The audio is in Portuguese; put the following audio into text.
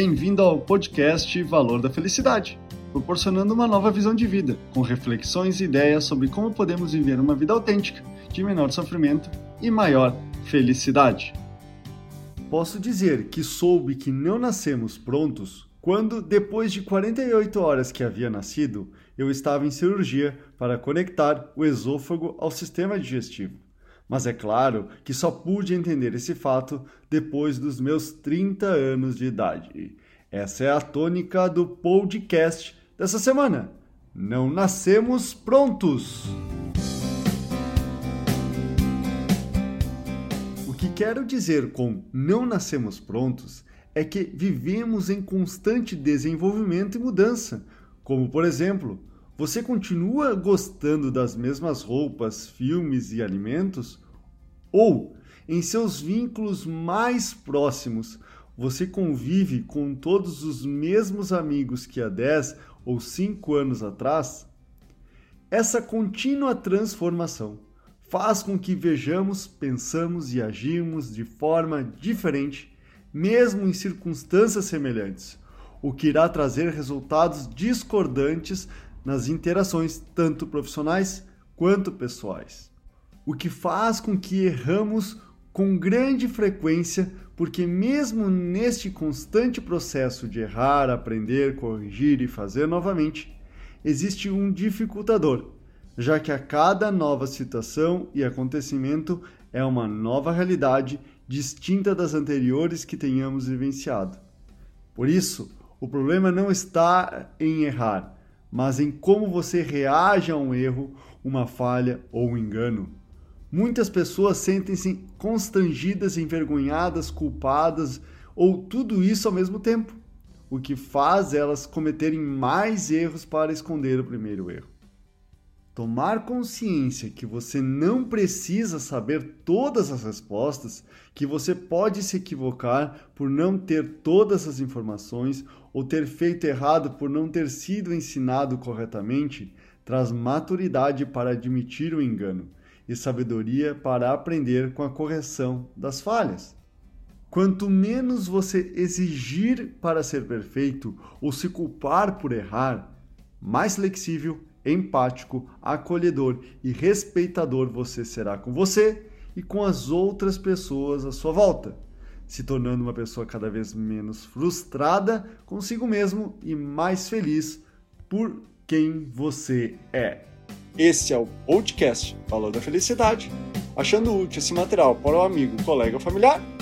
Bem-vindo ao podcast Valor da Felicidade, proporcionando uma nova visão de vida, com reflexões e ideias sobre como podemos viver uma vida autêntica, de menor sofrimento e maior felicidade. Posso dizer que soube que não nascemos prontos quando, depois de 48 horas que havia nascido, eu estava em cirurgia para conectar o esôfago ao sistema digestivo. Mas é claro que só pude entender esse fato depois dos meus 30 anos de idade. Essa é a tônica do podcast dessa semana. Não nascemos prontos! O que quero dizer com não nascemos prontos é que vivemos em constante desenvolvimento e mudança, como por exemplo, você continua gostando das mesmas roupas, filmes e alimentos? Ou, em seus vínculos mais próximos, você convive com todos os mesmos amigos que há 10 ou 5 anos atrás? Essa contínua transformação faz com que vejamos, pensamos e agimos de forma diferente, mesmo em circunstâncias semelhantes, o que irá trazer resultados discordantes nas interações tanto profissionais quanto pessoais. O que faz com que erramos com grande frequência, porque mesmo neste constante processo de errar, aprender, corrigir e fazer novamente, existe um dificultador, já que a cada nova situação e acontecimento é uma nova realidade distinta das anteriores que tenhamos vivenciado. Por isso, o problema não está em errar, mas em como você reage a um erro, uma falha ou um engano. Muitas pessoas sentem-se constrangidas, envergonhadas, culpadas ou tudo isso ao mesmo tempo, o que faz elas cometerem mais erros para esconder o primeiro erro. Tomar consciência que você não precisa saber todas as respostas, que você pode se equivocar por não ter todas as informações ou ter feito errado por não ter sido ensinado corretamente, traz maturidade para admitir o engano e sabedoria para aprender com a correção das falhas. Quanto menos você exigir para ser perfeito ou se culpar por errar, mais flexível empático, acolhedor e respeitador você será com você e com as outras pessoas à sua volta, se tornando uma pessoa cada vez menos frustrada consigo mesmo e mais feliz por quem você é. Esse é o podcast Valor da Felicidade. Achando útil esse material para o amigo, colega ou familiar,